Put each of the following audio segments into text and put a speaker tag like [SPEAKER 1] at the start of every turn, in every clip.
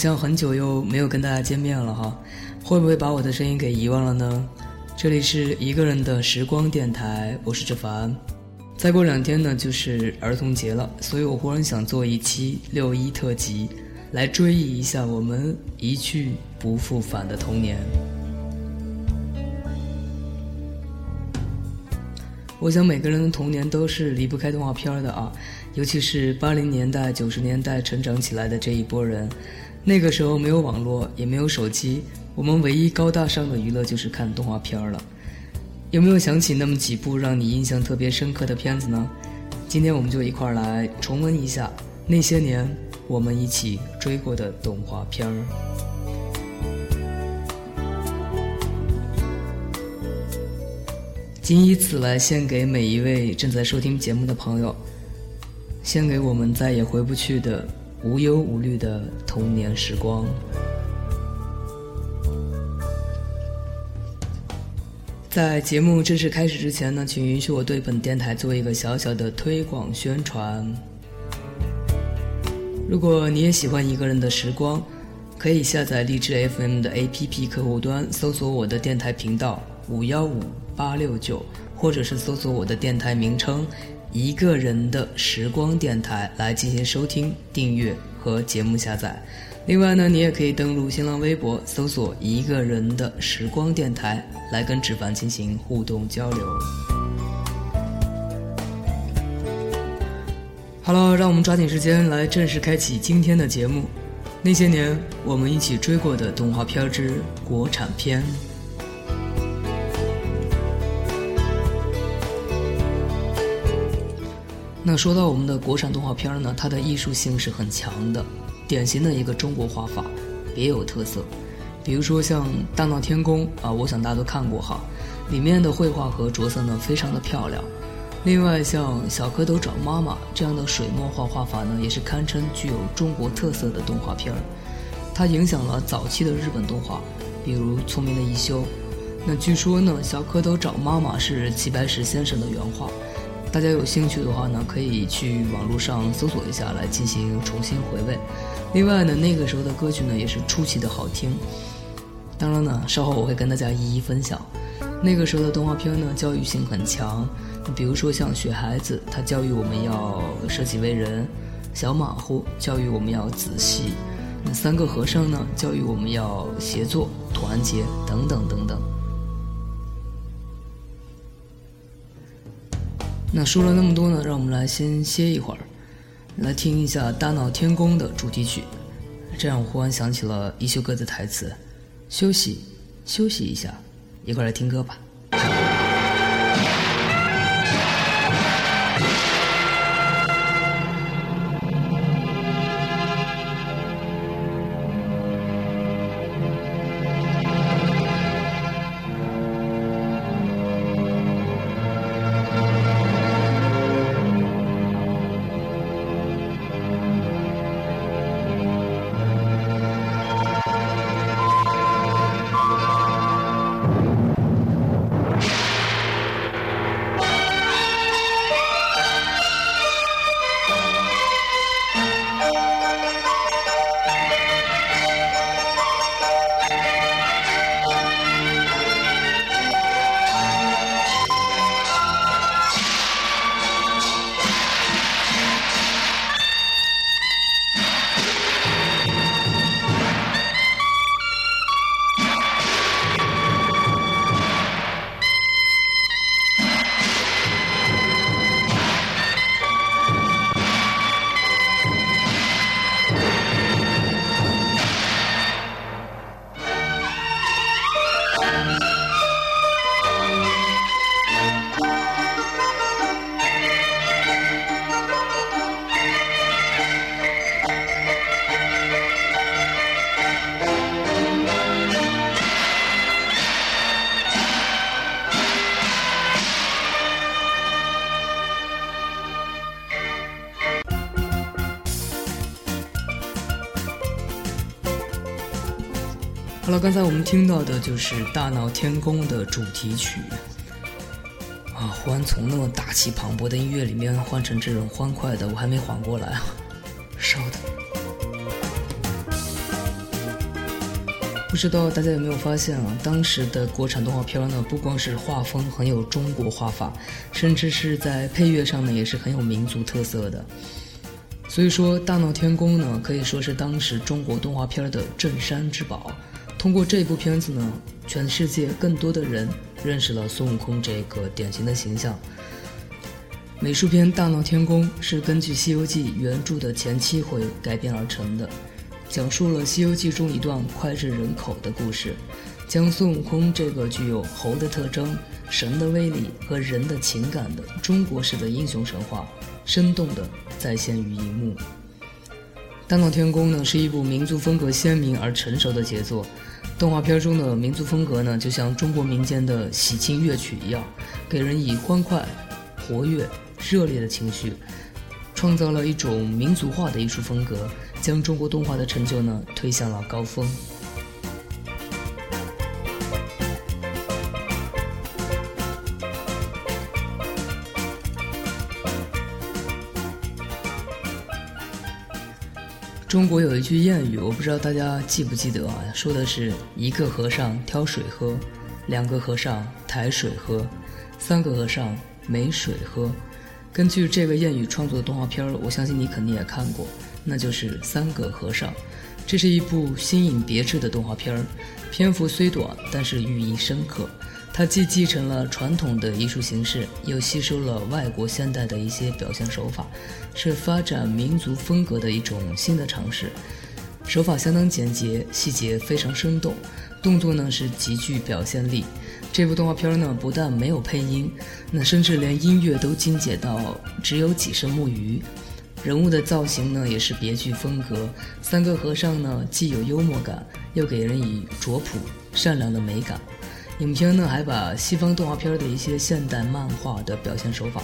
[SPEAKER 1] 像很久又没有跟大家见面了哈，会不会把我的声音给遗忘了呢？这里是一个人的时光电台，我是志凡。再过两天呢，就是儿童节了，所以我忽然想做一期六一特辑，来追忆一下我们一去不复返的童年。我想每个人的童年都是离不开动画片的啊，尤其是八零年代、九十年代成长起来的这一波人，那个时候没有网络，也没有手机，我们唯一高大上的娱乐就是看动画片了。有没有想起那么几部让你印象特别深刻的片子呢？今天我们就一块儿来重温一下那些年我们一起追过的动画片儿。仅以此来献给每一位正在收听节目的朋友，献给我们再也回不去的无忧无虑的童年时光。在节目正式开始之前呢，请允许我对本电台做一个小小的推广宣传。如果你也喜欢一个人的时光，可以下载荔枝 FM 的 APP 客户端，搜索我的电台频道五幺五。八六九，或者是搜索我的电台名称“一个人的时光电台”来进行收听、订阅和节目下载。另外呢，你也可以登录新浪微博，搜索“一个人的时光电台”来跟芷凡进行互动交流。好了，让我们抓紧时间来正式开启今天的节目。那些年我们一起追过的动画片之国产片。那说到我们的国产动画片呢，它的艺术性是很强的，典型的一个中国画法，别有特色。比如说像《大闹天宫》啊，我想大家都看过哈，里面的绘画和着色呢非常的漂亮。另外像《小蝌蚪找妈妈》这样的水墨画画法呢，也是堪称具有中国特色的动画片儿。它影响了早期的日本动画，比如《聪明的一休》。那据说呢，《小蝌蚪找妈妈》是齐白石先生的原画。大家有兴趣的话呢，可以去网络上搜索一下，来进行重新回味。另外呢，那个时候的歌曲呢也是出奇的好听。当然呢，稍后我会跟大家一一分享。那个时候的动画片呢，教育性很强。比如说像《雪孩子》，它教育我们要舍己为人；小马虎教育我们要仔细；那三个和尚呢，教育我们要协作、团结等等等等。那说了那么多呢，让我们来先歇一会儿，来听一下《大闹天宫》的主题曲。这样我忽然想起了一休哥的台词：“休息，休息一下，一块来听歌吧。”好了，刚才我们听到的就是《大闹天宫》的主题曲。啊，忽然从那么大气磅礴的音乐里面换成这种欢快的，我还没缓过来，稍等。不知道大家有没有发现啊？当时的国产动画片呢，不光是画风很有中国画法，甚至是在配乐上呢，也是很有民族特色的。所以说，《大闹天宫》呢，可以说是当时中国动画片的镇山之宝。通过这部片子呢，全世界更多的人认识了孙悟空这个典型的形象。美术片《大闹天宫》是根据《西游记》原著的前七回改编而成的，讲述了《西游记》中一段脍炙人口的故事，将孙悟空这个具有猴的特征、神的威力和人的情感的中国式的英雄神话，生动地再现于荧幕。《大闹天宫》呢是一部民族风格鲜明而成熟的杰作，动画片中的民族风格呢就像中国民间的喜庆乐曲一样，给人以欢快、活跃、热烈的情绪，创造了一种民族化的艺术风格，将中国动画的成就呢推向了高峰。中国有一句谚语，我不知道大家记不记得啊？说的是一个和尚挑水喝，两个和尚抬水喝，三个和尚没水喝。根据这位谚语创作的动画片儿，我相信你肯定也看过，那就是《三个和尚》。这是一部新颖别致的动画片儿，篇幅虽短，但是寓意深刻。它既继承了传统的艺术形式，又吸收了外国现代的一些表现手法，是发展民族风格的一种新的尝试。手法相当简洁，细节非常生动，动作呢是极具表现力。这部动画片呢不但没有配音，那甚至连音乐都精简到只有几声木鱼。人物的造型呢也是别具风格。三个和尚呢既有幽默感，又给人以拙朴善良的美感。影片呢还把西方动画片的一些现代漫画的表现手法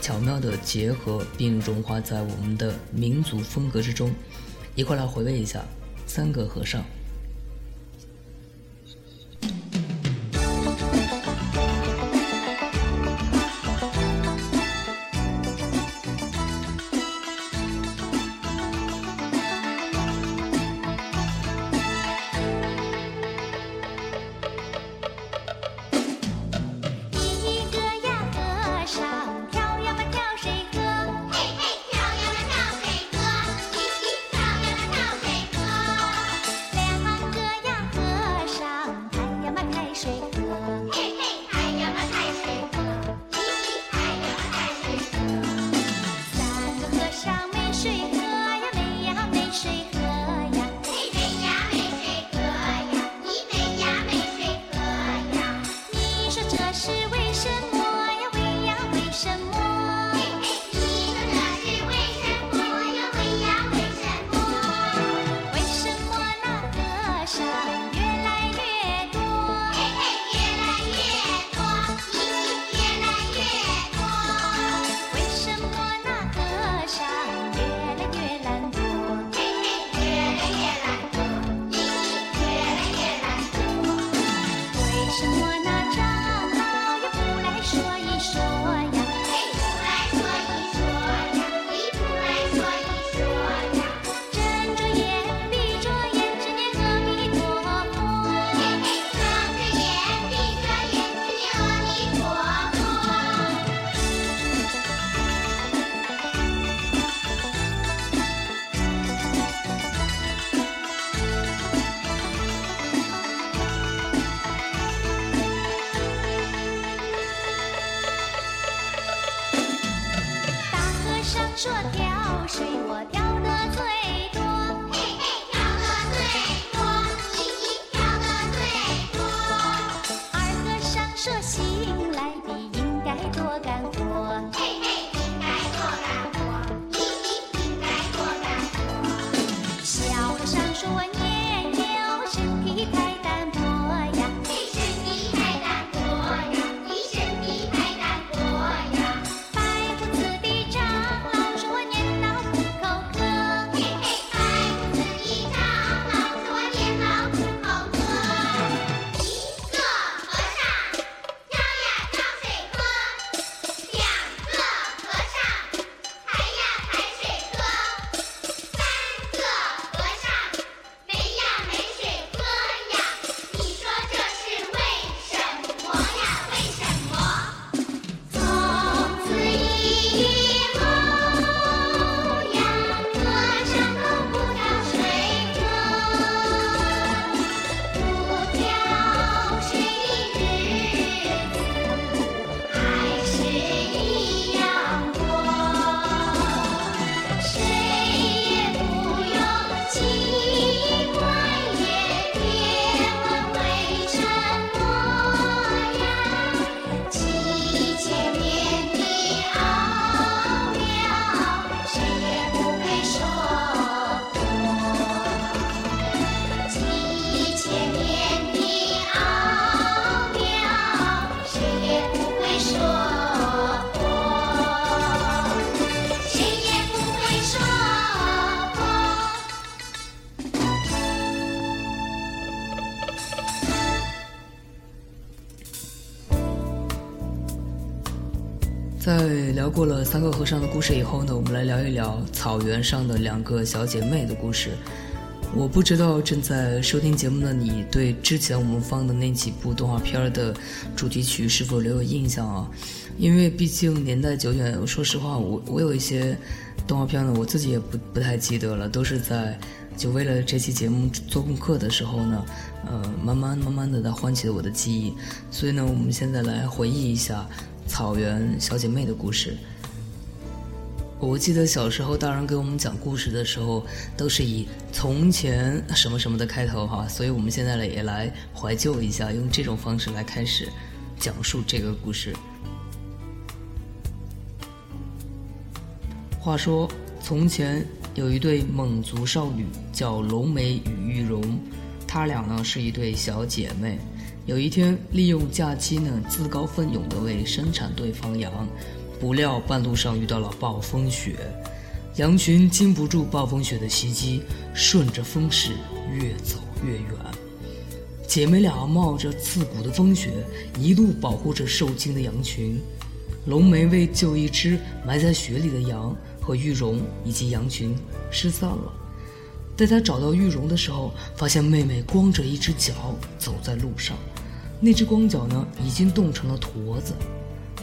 [SPEAKER 1] 巧妙地结合，并融化在我们的民族风格之中。一块来回味一下《三个和尚》。水我跳得最。三个和尚的故事以后呢，我们来聊一聊草原上的两个小姐妹的故事。我不知道正在收听节目的你对之前我们放的那几部动画片的主题曲是否留有印象啊？因为毕竟年代久远，说实话，我我有一些动画片呢，我自己也不不太记得了，都是在就为了这期节目做功课的时候呢，呃，慢慢慢慢的在唤起了我的记忆。所以呢，我们现在来回忆一下草原小姐妹的故事。我记得小时候大人给我们讲故事的时候，都是以“从前什么什么”的开头哈，所以我们现在呢也来怀旧一下，用这种方式来开始讲述这个故事。话说，从前有一对蒙族少女，叫龙梅与玉容，她俩呢是一对小姐妹。有一天，利用假期呢，自告奋勇地为生产队放羊。不料半路上遇到了暴风雪，羊群经不住暴风雪的袭击，顺着风势越走越远。姐妹俩冒着刺骨的风雪，一路保护着受惊的羊群。龙梅为救一只埋在雪里的羊，和玉荣以及羊群失散了。待她找到玉荣的时候，发现妹妹光着一只脚走在路上，那只光脚呢，已经冻成了坨子。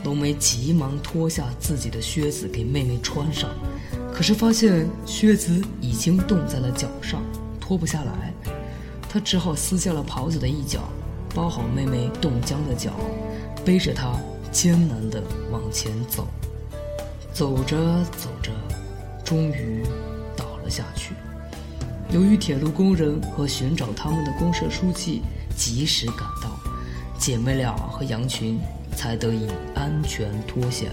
[SPEAKER 1] 龙梅急忙脱下自己的靴子给妹妹穿上，可是发现靴子已经冻在了脚上，脱不下来。她只好撕下了袍子的一角，包好妹妹冻僵的脚，背着她艰难地往前走。走着走着，终于倒了下去。由于铁路工人和寻找他们的公社书记及时赶到，姐妹俩和羊群。才得以安全脱险。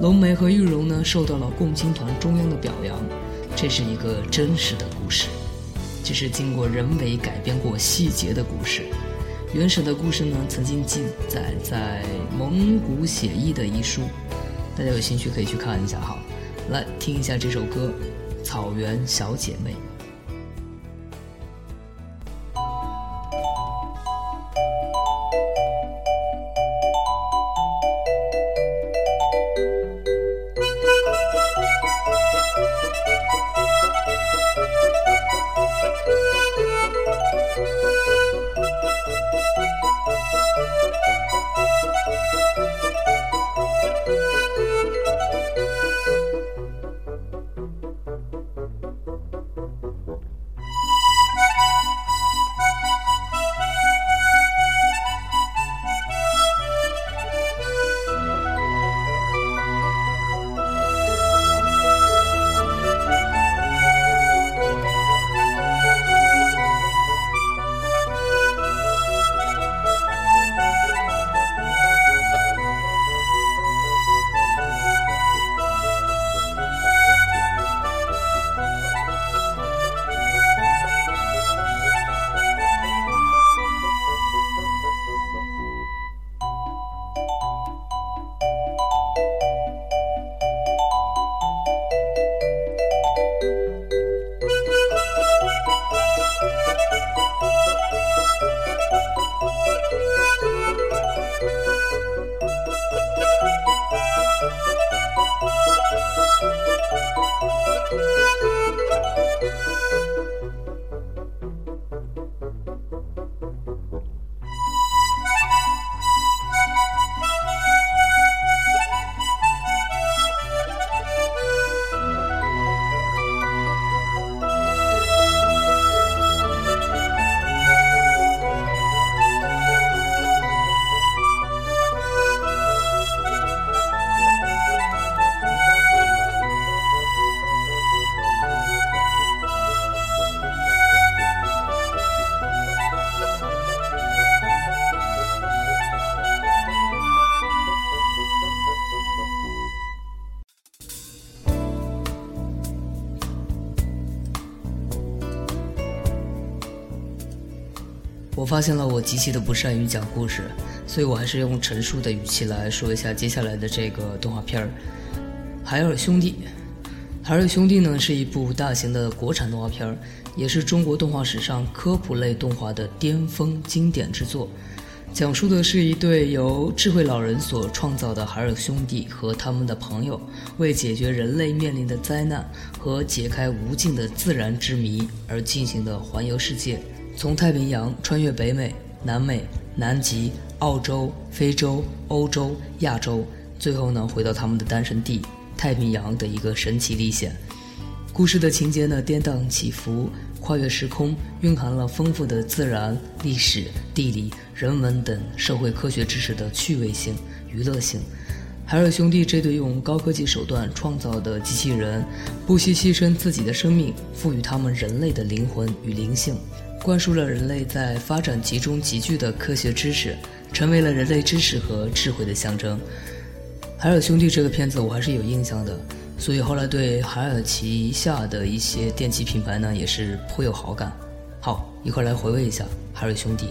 [SPEAKER 1] 龙梅和玉荣呢，受到了共青团中央的表扬。这是一个真实的故事，这是经过人为改编过细节的故事。原始的故事呢，曾经记载在《蒙古写意》的一书，大家有兴趣可以去看一下哈。来听一下这首歌《草原小姐妹》。发现了我极其的不善于讲故事，所以我还是用陈述的语气来说一下接下来的这个动画片儿《海尔兄弟》。《海尔兄弟》呢是一部大型的国产动画片儿，也是中国动画史上科普类动画的巅峰经典之作。讲述的是一对由智慧老人所创造的海尔兄弟和他们的朋友，为解决人类面临的灾难和解开无尽的自然之谜而进行的环游世界，从太平洋穿越北美、南美、南极、澳洲、非洲、欧洲、亚洲，最后呢回到他们的诞生地太平洋的一个神奇历险。故事的情节呢跌宕起伏。跨越时空，蕴含了丰富的自然、历史、地理、人文等社会科学知识的趣味性、娱乐性。海尔兄弟这对用高科技手段创造的机器人，不惜牺牲自己的生命，赋予他们人类的灵魂与灵性，灌输了人类在发展集中集聚的科学知识，成为了人类知识和智慧的象征。海尔兄弟这个片子我还是有印象的。所以后来对海尔旗下的一些电器品牌呢，也是颇有好感。好，一块来回味一下海尔兄弟。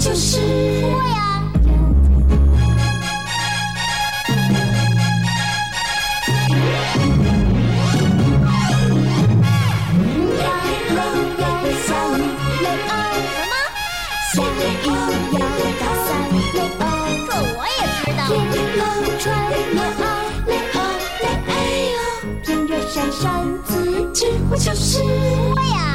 [SPEAKER 2] 就是我呀！大龙要下雨，雷欧什么？下雨要打伞，雷欧这我也知道。天冷穿棉袄，雷欧雷欧，天热扇扇子，几乎就是我呀！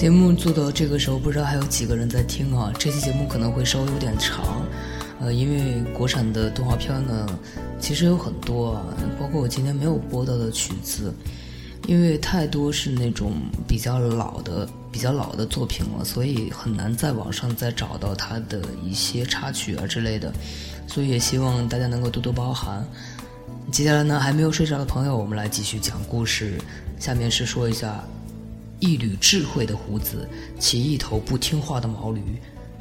[SPEAKER 1] 节目做到这个时候，不知道还有几个人在听啊？这期节目可能会稍微有点长，呃，因为国产的动画片呢，其实有很多啊，包括我今天没有播到的曲子，因为太多是那种比较老的、比较老的作品了，所以很难在网上再找到它的一些插曲啊之类的，所以也希望大家能够多多包涵。接下来呢，还没有睡着的朋友，我们来继续讲故事。下面是说一下。一缕智慧的胡子，骑一头不听话的毛驴，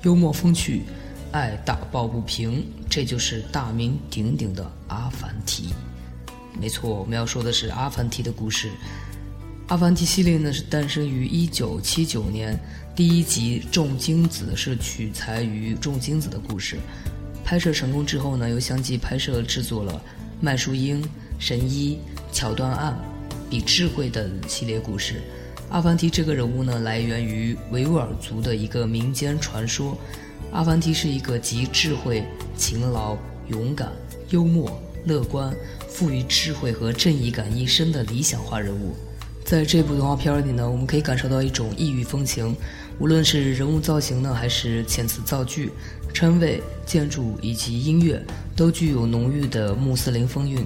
[SPEAKER 1] 幽默风趣，爱打抱不平，这就是大名鼎鼎的阿凡提。没错，我们要说的是阿凡提的故事。阿凡提系列呢是诞生于一九七九年，第一集《重金子》是取材于重金子的故事。拍摄成功之后呢，又相继拍摄制作了《麦树英》《神医》《桥段案》《比智慧》等系列故事。阿凡提这个人物呢，来源于维吾尔族的一个民间传说。阿凡提是一个集智慧、勤劳、勇敢、幽默、乐观、富于智慧和正义感一身的理想化人物。在这部动画片里呢，我们可以感受到一种异域风情，无论是人物造型呢，还是遣词造句、称谓、建筑以及音乐，都具有浓郁的穆斯林风韵。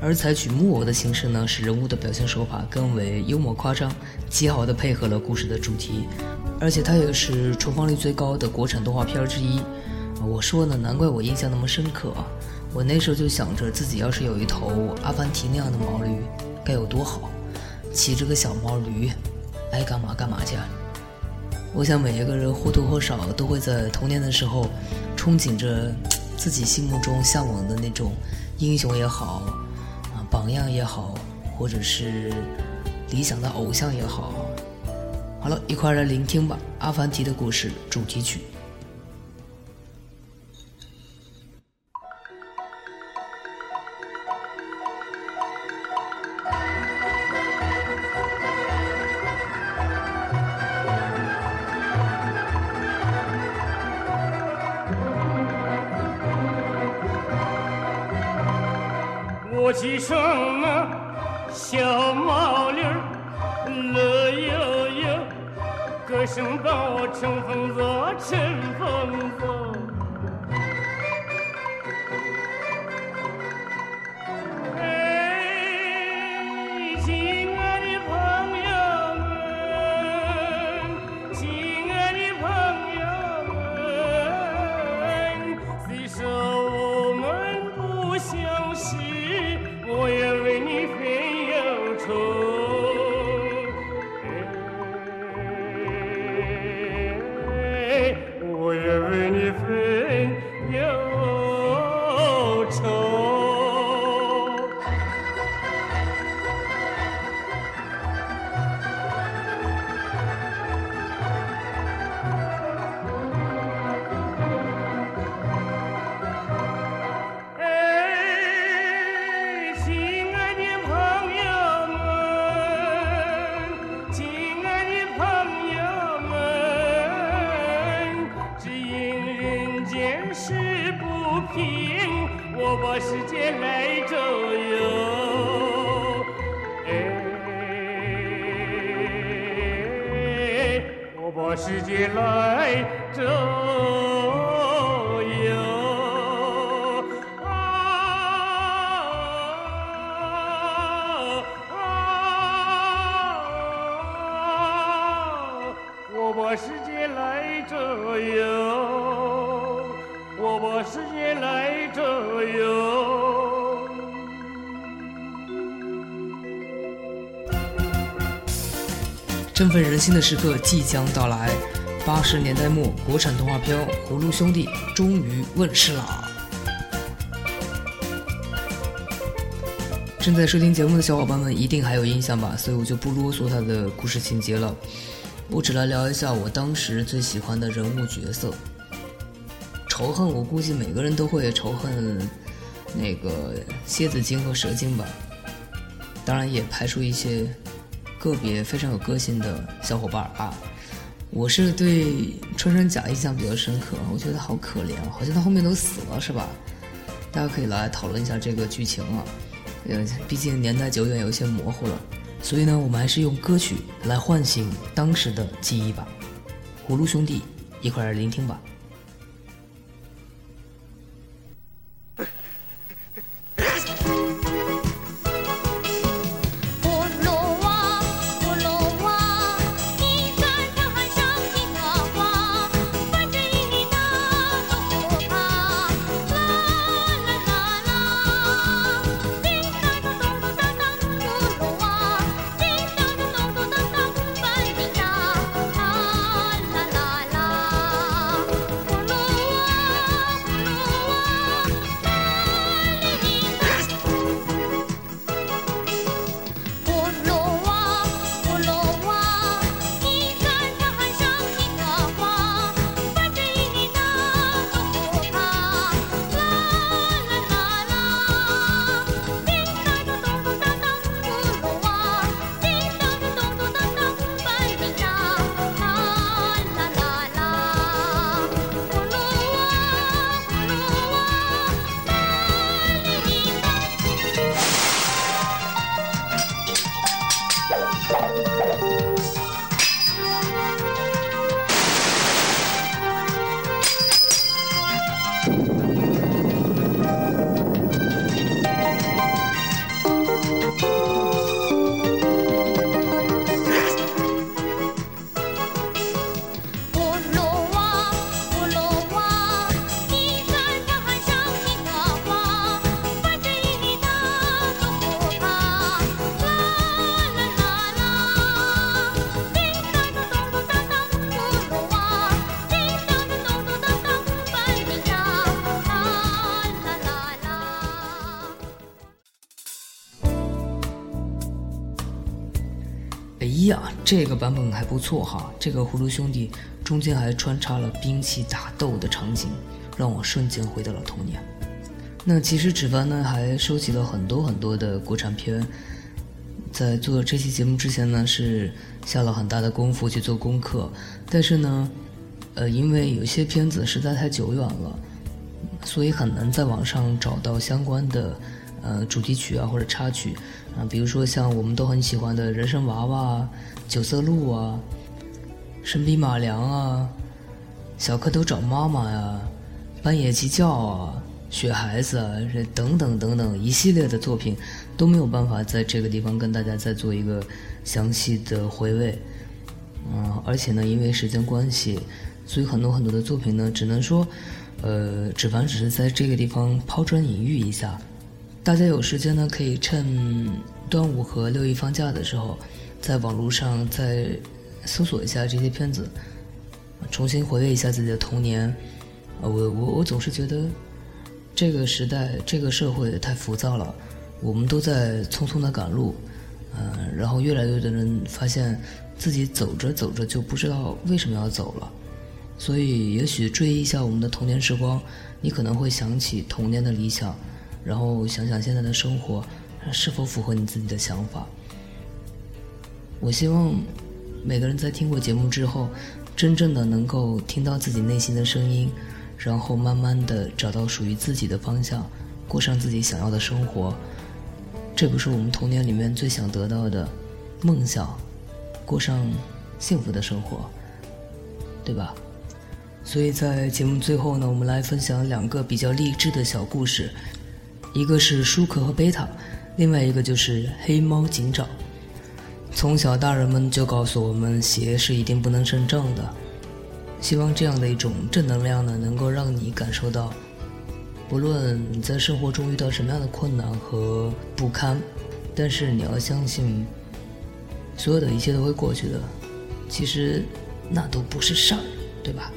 [SPEAKER 1] 而采取木偶的形式呢，使人物的表现手法更为幽默夸张，极好的配合了故事的主题，而且它也是重放率最高的国产动画片之一。我说呢，难怪我印象那么深刻啊！我那时候就想着自己要是有一头阿凡提那样的毛驴，该有多好！骑着个小毛驴，爱干嘛干嘛去。我想每一个人或多或少都会在童年的时候，憧憬着自己心目中向往的那种英雄也好。榜样也好，或者是理想的偶像也好，好了，一块来聆听吧，《阿凡提的故事》主题曲。
[SPEAKER 3] 声啊小毛驴儿，乐悠悠，歌声把我乘风走，乘
[SPEAKER 1] 振奋人心的时刻即将到来，八十年代末，国产动画片《葫芦兄弟》终于问世啦！正在收听节目的小伙伴们一定还有印象吧，所以我就不啰嗦它的故事情节了，我只来聊一下我当时最喜欢的人物角色。仇恨，我估计每个人都会仇恨那个蝎子精和蛇精吧，当然也排除一些特别非常有个性的小伙伴啊。我是对穿山甲印象比较深刻，我觉得好可怜，好像他后面都死了是吧？大家可以来讨论一下这个剧情啊。呃，毕竟年代久远，有些模糊了，所以呢，我们还是用歌曲来唤醒当时的记忆吧。葫芦兄弟，一块儿聆听吧。这个版本还不错哈！这个葫芦兄弟中间还穿插了兵器打斗的场景，让我瞬间回到了童年。那其实纸帆呢还收集了很多很多的国产片，在做这期节目之前呢是下了很大的功夫去做功课，但是呢，呃，因为有些片子实在太久远了，所以很难在网上找到相关的呃主题曲啊或者插曲啊，比如说像我们都很喜欢的人参娃娃、九色鹿啊、神笔马良啊、小蝌蚪找妈妈呀、半夜鸡叫啊。雪孩子啊，这等等等等一系列的作品都没有办法在这个地方跟大家再做一个详细的回味，嗯，而且呢，因为时间关系，所以很多很多的作品呢，只能说，呃，只凡只是在这个地方抛砖引玉一下，大家有时间呢，可以趁端午和六一放假的时候，在网络上再搜索一下这些片子，重新回味一下自己的童年，我我我总是觉得。这个时代，这个社会太浮躁了，我们都在匆匆的赶路，嗯，然后越来越多的人发现自己走着走着就不知道为什么要走了，所以也许追忆一下我们的童年时光，你可能会想起童年的理想，然后想想现在的生活是否符合你自己的想法。我希望每个人在听过节目之后，真正的能够听到自己内心的声音。然后慢慢的找到属于自己的方向，过上自己想要的生活，这不是我们童年里面最想得到的梦想，过上幸福的生活，对吧？所以在节目最后呢，我们来分享两个比较励志的小故事，一个是舒克和贝塔，另外一个就是黑猫警长。从小大人们就告诉我们，邪是一定不能胜正的。希望这样的一种正能量呢，能够让你感受到，不论你在生活中遇到什么样的困难和不堪，但是你要相信，所有的一切都会过去的。其实，那都不是事儿，对吧？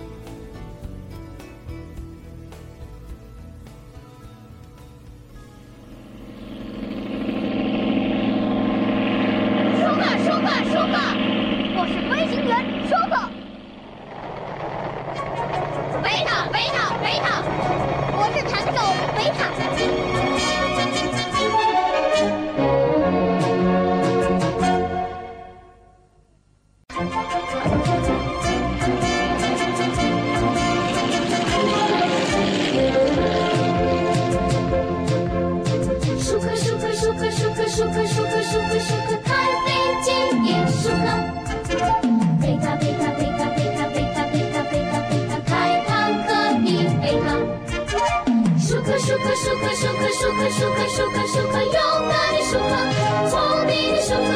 [SPEAKER 2] 舒克舒克舒克，太飞进，舒克。贝塔贝塔贝塔贝塔贝塔贝塔贝塔贝塔，太坦克，贝塔。
[SPEAKER 4] 舒克舒克舒克舒克舒克
[SPEAKER 2] 舒克舒
[SPEAKER 4] 克舒克，勇敢的舒克，聪明
[SPEAKER 2] 的舒克。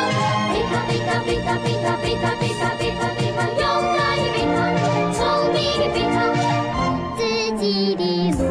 [SPEAKER 4] 贝
[SPEAKER 2] 塔贝塔贝塔贝塔贝塔贝塔贝塔贝
[SPEAKER 4] 塔，勇敢的贝
[SPEAKER 2] 塔，
[SPEAKER 4] 聪明的贝塔，自己的路。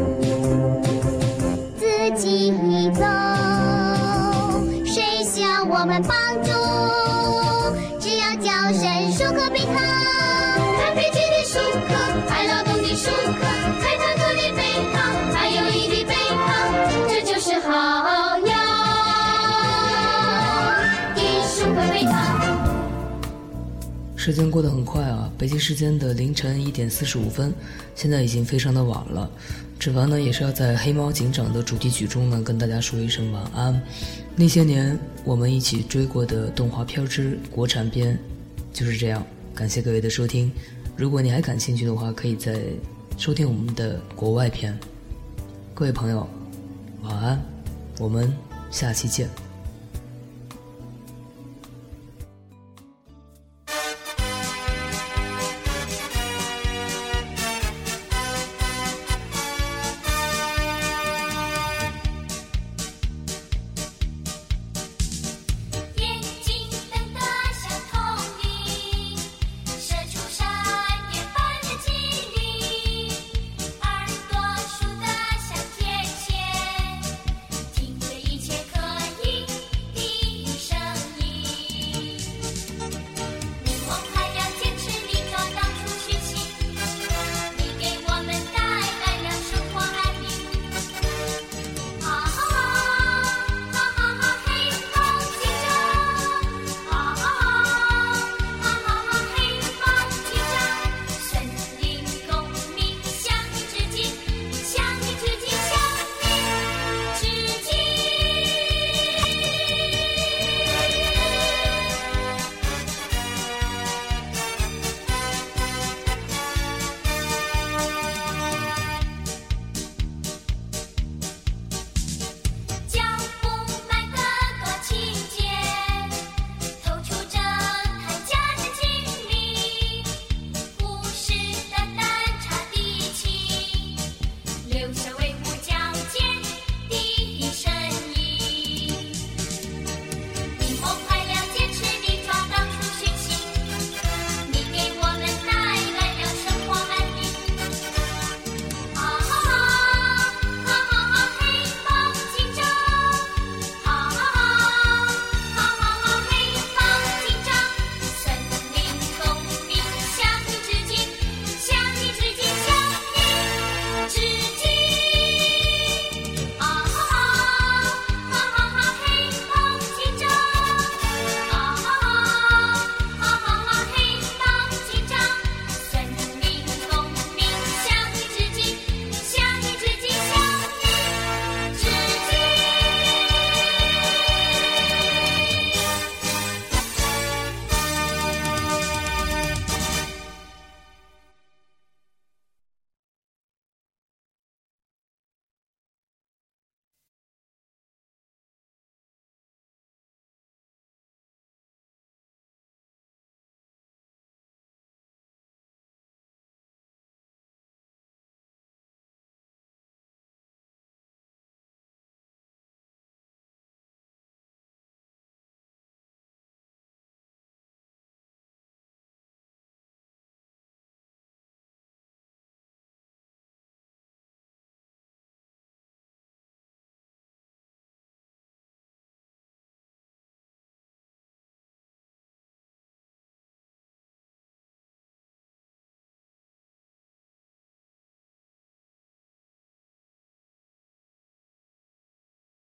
[SPEAKER 1] 时间过得很快啊，北京时间的凌晨一点四十五分，现在已经非常的晚了。芷凡呢也是要在《黑猫警长》的主题曲中呢跟大家说一声晚安。那些年我们一起追过的动画片之国产片，就是这样。感谢各位的收听，如果你还感兴趣的话，可以再收听我们的国外片。各位朋友，晚安，我们下期见。